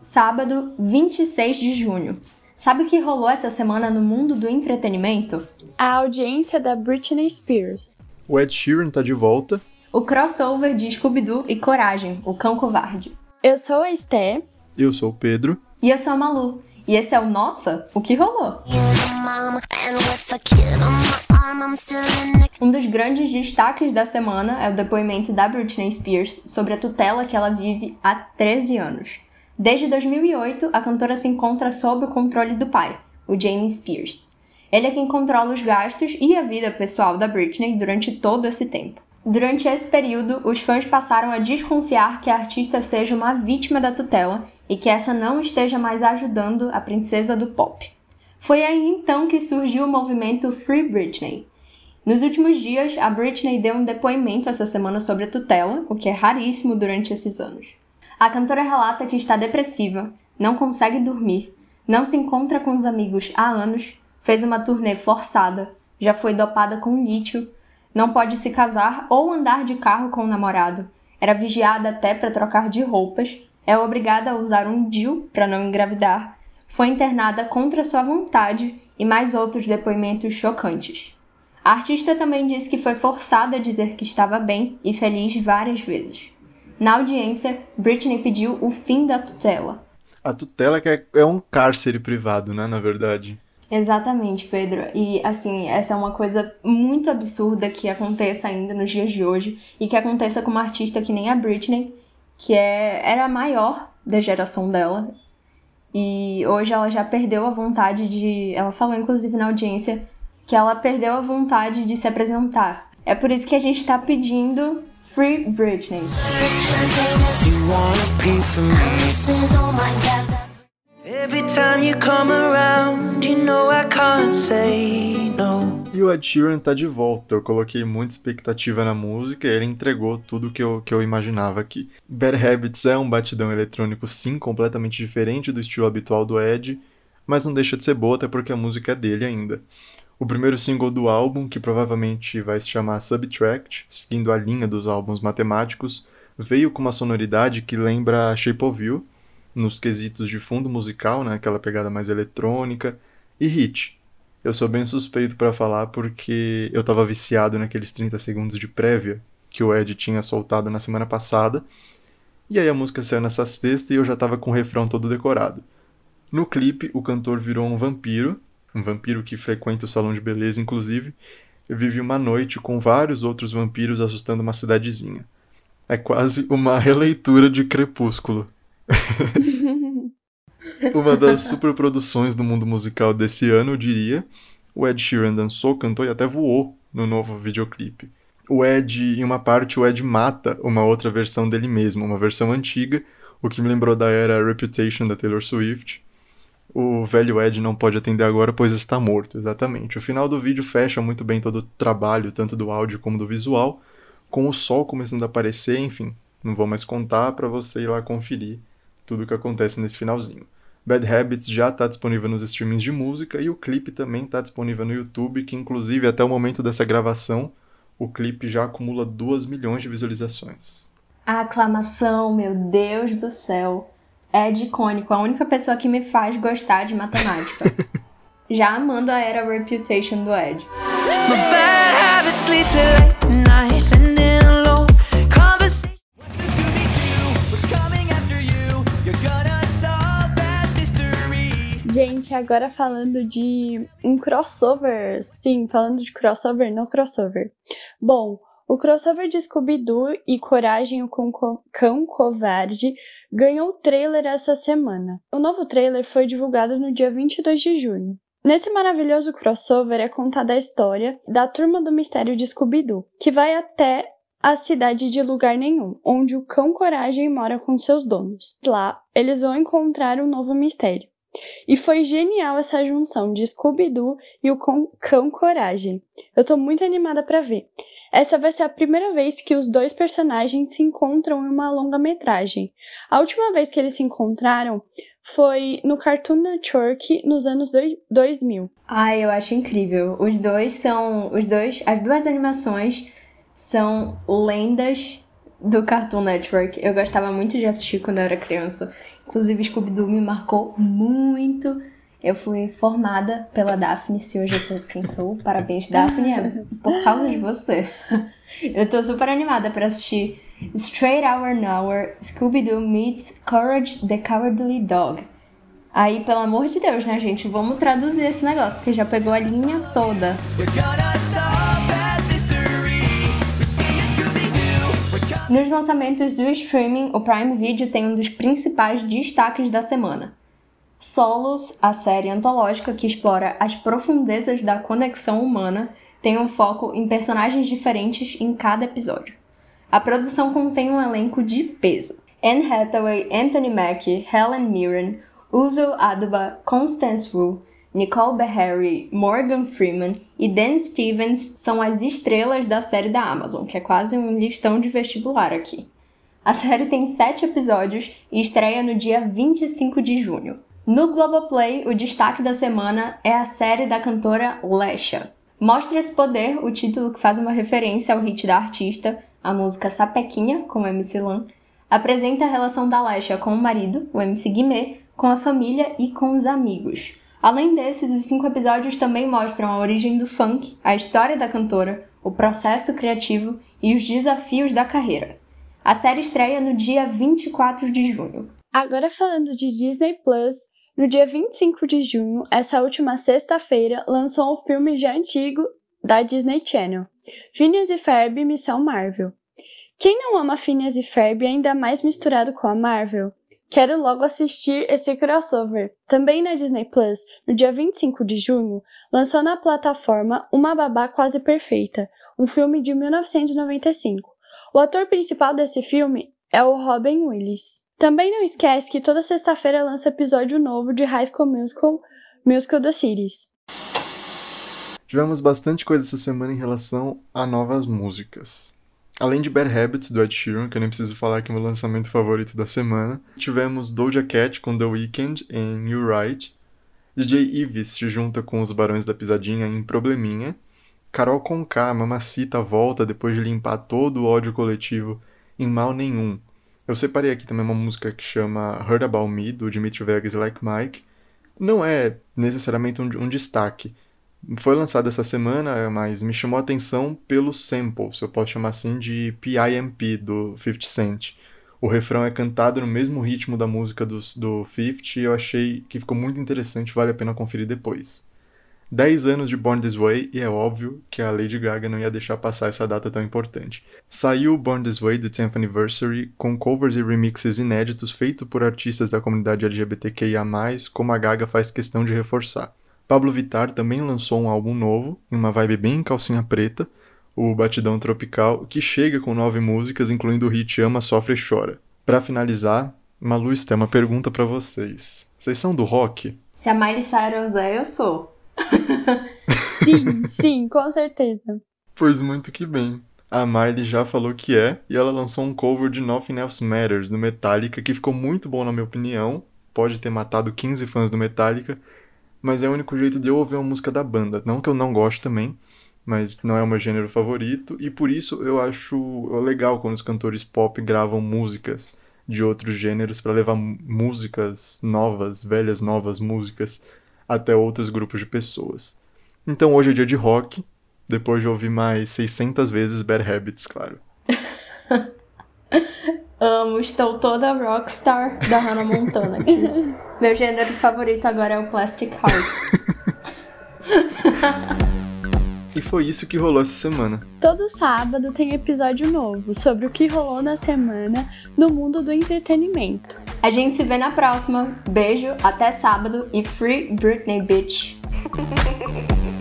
Sábado, 26 de junho. Sabe o que rolou essa semana no mundo do entretenimento? A audiência da Britney Spears. O Ed Sheeran tá de volta. O crossover de Scooby-Doo e Coragem, o cão covarde. Eu sou a Esté. Eu sou o Pedro. E eu sou a Malu. E esse é o Nossa, o que rolou? Um dos grandes destaques da semana é o depoimento da Britney Spears sobre a tutela que ela vive há 13 anos. Desde 2008, a cantora se encontra sob o controle do pai, o Jamie Spears. Ele é quem controla os gastos e a vida pessoal da Britney durante todo esse tempo. Durante esse período, os fãs passaram a desconfiar que a artista seja uma vítima da tutela e que essa não esteja mais ajudando a princesa do pop. Foi aí então que surgiu o movimento Free Britney. Nos últimos dias, a Britney deu um depoimento essa semana sobre a tutela, o que é raríssimo durante esses anos. A cantora relata que está depressiva, não consegue dormir, não se encontra com os amigos há anos, fez uma turnê forçada, já foi dopada com lítio, não pode se casar ou andar de carro com o namorado, era vigiada até para trocar de roupas, é obrigada a usar um DIU para não engravidar foi internada contra sua vontade e mais outros depoimentos chocantes. A artista também disse que foi forçada a dizer que estava bem e feliz várias vezes. Na audiência, Britney pediu o fim da tutela. A tutela que é, é um cárcere privado, né, na verdade. Exatamente, Pedro. E assim, essa é uma coisa muito absurda que aconteça ainda nos dias de hoje e que aconteça com uma artista que nem a Britney, que é, era a maior da geração dela. E hoje ela já perdeu a vontade de. Ela falou, inclusive, na audiência, que ela perdeu a vontade de se apresentar. É por isso que a gente tá pedindo Free Britney. Every time you come aaround, you know I can't say. E o Ed Sheeran tá de volta. Eu coloquei muita expectativa na música e ele entregou tudo que eu, que eu imaginava aqui. Bad Habits é um batidão eletrônico, sim, completamente diferente do estilo habitual do Ed, mas não deixa de ser boa, até porque a música é dele ainda. O primeiro single do álbum, que provavelmente vai se chamar Subtract, seguindo a linha dos álbuns matemáticos, veio com uma sonoridade que lembra Shape of You, nos quesitos de fundo musical, né, aquela pegada mais eletrônica, e hit. Eu sou bem suspeito para falar porque eu tava viciado naqueles 30 segundos de prévia que o Ed tinha soltado na semana passada. E aí a música saiu nessa sexta e eu já tava com o refrão todo decorado. No clipe, o cantor virou um vampiro, um vampiro que frequenta o salão de beleza, inclusive, e vive uma noite com vários outros vampiros assustando uma cidadezinha. É quase uma releitura de Crepúsculo. Uma das superproduções do mundo musical desse ano, eu diria. O Ed Sheeran dançou, cantou e até voou no novo videoclipe. O Ed, em uma parte, o Ed mata uma outra versão dele mesmo, uma versão antiga, o que me lembrou da era Reputation da Taylor Swift. O velho Ed não pode atender agora, pois está morto, exatamente. O final do vídeo fecha muito bem todo o trabalho, tanto do áudio como do visual, com o sol começando a aparecer, enfim. Não vou mais contar para você ir lá conferir tudo o que acontece nesse finalzinho. Bad Habits já está disponível nos streamings de música e o clipe também está disponível no YouTube, que inclusive até o momento dessa gravação o clipe já acumula 2 milhões de visualizações. A aclamação, meu Deus do céu. É de icônico, a única pessoa que me faz gostar de matemática. já amando a era Reputation do Ed. Gente, agora falando de um crossover. Sim, falando de crossover, não crossover. Bom, o crossover de Scooby-Doo e Coragem o Cão Covarde ganhou trailer essa semana. O novo trailer foi divulgado no dia 22 de junho. Nesse maravilhoso crossover é contada a história da Turma do Mistério de Scooby-Doo, que vai até a cidade de lugar nenhum, onde o cão Coragem mora com seus donos. Lá, eles vão encontrar um novo mistério. E foi genial essa junção de Scooby-Doo e o Cão Coragem. Eu tô muito animada para ver. Essa vai ser a primeira vez que os dois personagens se encontram em uma longa-metragem. A última vez que eles se encontraram foi no Cartoon Network nos anos 2000. Ai, eu acho incrível. Os dois são, os dois, as duas animações são lendas do Cartoon Network. Eu gostava muito de assistir quando eu era criança. Inclusive, Scooby-Doo me marcou muito. Eu fui formada pela Daphne, se hoje eu sou quem sou. Parabéns, Daphne, é por causa de você. Eu tô super animada para assistir Straight Hour Nowhere, Scooby-Doo meets Courage the Cowardly Dog. Aí, pelo amor de Deus, né, gente? Vamos traduzir esse negócio, porque já pegou a linha toda. Nos lançamentos do streaming, o Prime Video tem um dos principais destaques da semana. Solos, a série antológica que explora as profundezas da conexão humana, tem um foco em personagens diferentes em cada episódio. A produção contém um elenco de peso. Anne Hathaway, Anthony Mackie, Helen Mirren, Uzo Aduba, Constance Wu, Nicole Beharry, Morgan Freeman e Dan Stevens são as estrelas da série da Amazon, que é quase um listão de vestibular aqui. A série tem sete episódios e estreia no dia 25 de junho. No Globoplay, o destaque da semana é a série da cantora Lesha. Mostra esse poder, o título que faz uma referência ao hit da artista, a música Sapequinha, com MC Lan, apresenta a relação da Lesha com o marido, o MC Guimê, com a família e com os amigos. Além desses, os cinco episódios também mostram a origem do funk, a história da cantora, o processo criativo e os desafios da carreira. A série estreia no dia 24 de junho. Agora falando de Disney Plus, no dia 25 de junho, essa última sexta-feira, lançou um filme já antigo da Disney Channel, Phineas e Ferb Missão Marvel. Quem não ama Phineas e Ferb ainda mais misturado com a Marvel? Quero logo assistir esse crossover. Também na Disney Plus, no dia 25 de junho, lançou na plataforma Uma Babá Quase Perfeita, um filme de 1995. O ator principal desse filme é o Robin Williams. Também não esquece que toda sexta-feira lança episódio novo de High School Musical, Musical da Series. Tivemos bastante coisa essa semana em relação a novas músicas. Além de Bad Habits, do Ed Sheeran, que eu nem preciso falar que é meu lançamento favorito da semana, tivemos Doja Cat com The Weeknd em You Right, DJ Ives se junta com os Barões da Pisadinha em Probleminha, Carol Conká, Mamacita volta depois de limpar todo o ódio coletivo em Mal Nenhum. Eu separei aqui também uma música que chama Heard About Me, do Dimitri Vegas Like Mike. Não é necessariamente um, um destaque, foi lançado essa semana, mas me chamou a atenção pelo sample, se eu posso chamar assim, de PIMP do 50 Cent. O refrão é cantado no mesmo ritmo da música do, do 50 e eu achei que ficou muito interessante, vale a pena conferir depois. 10 anos de Born This Way e é óbvio que a Lady Gaga não ia deixar passar essa data tão importante. Saiu Born This Way The 10th Anniversary com covers e remixes inéditos feitos por artistas da comunidade LGBTQIA+, como a Gaga faz questão de reforçar. Pablo Vittar também lançou um álbum novo, em uma vibe bem calcinha preta, o Batidão Tropical, que chega com nove músicas, incluindo o hit Ama, Sofre e Chora. Para finalizar, Malu tem uma pergunta para vocês. Vocês são do rock? Se a Miley Cyrus é, eu sou. sim, sim, com certeza. Pois muito que bem. A Miley já falou que é, e ela lançou um cover de Nothing Else Matters, do Metallica, que ficou muito bom na minha opinião. Pode ter matado 15 fãs do Metallica, mas é o único jeito de eu ouvir uma música da banda. Não que eu não goste também, mas não é o meu gênero favorito, e por isso eu acho legal quando os cantores pop gravam músicas de outros gêneros para levar músicas novas, velhas novas músicas até outros grupos de pessoas. Então hoje é dia de rock, depois de ouvir mais 600 vezes Bad Habits, claro. Amo, estou toda rockstar da Hannah Montana aqui. Meu gênero favorito agora é o Plastic Heart. e foi isso que rolou essa semana. Todo sábado tem episódio novo sobre o que rolou na semana no mundo do entretenimento. A gente se vê na próxima. Beijo, até sábado e Free Britney Bitch.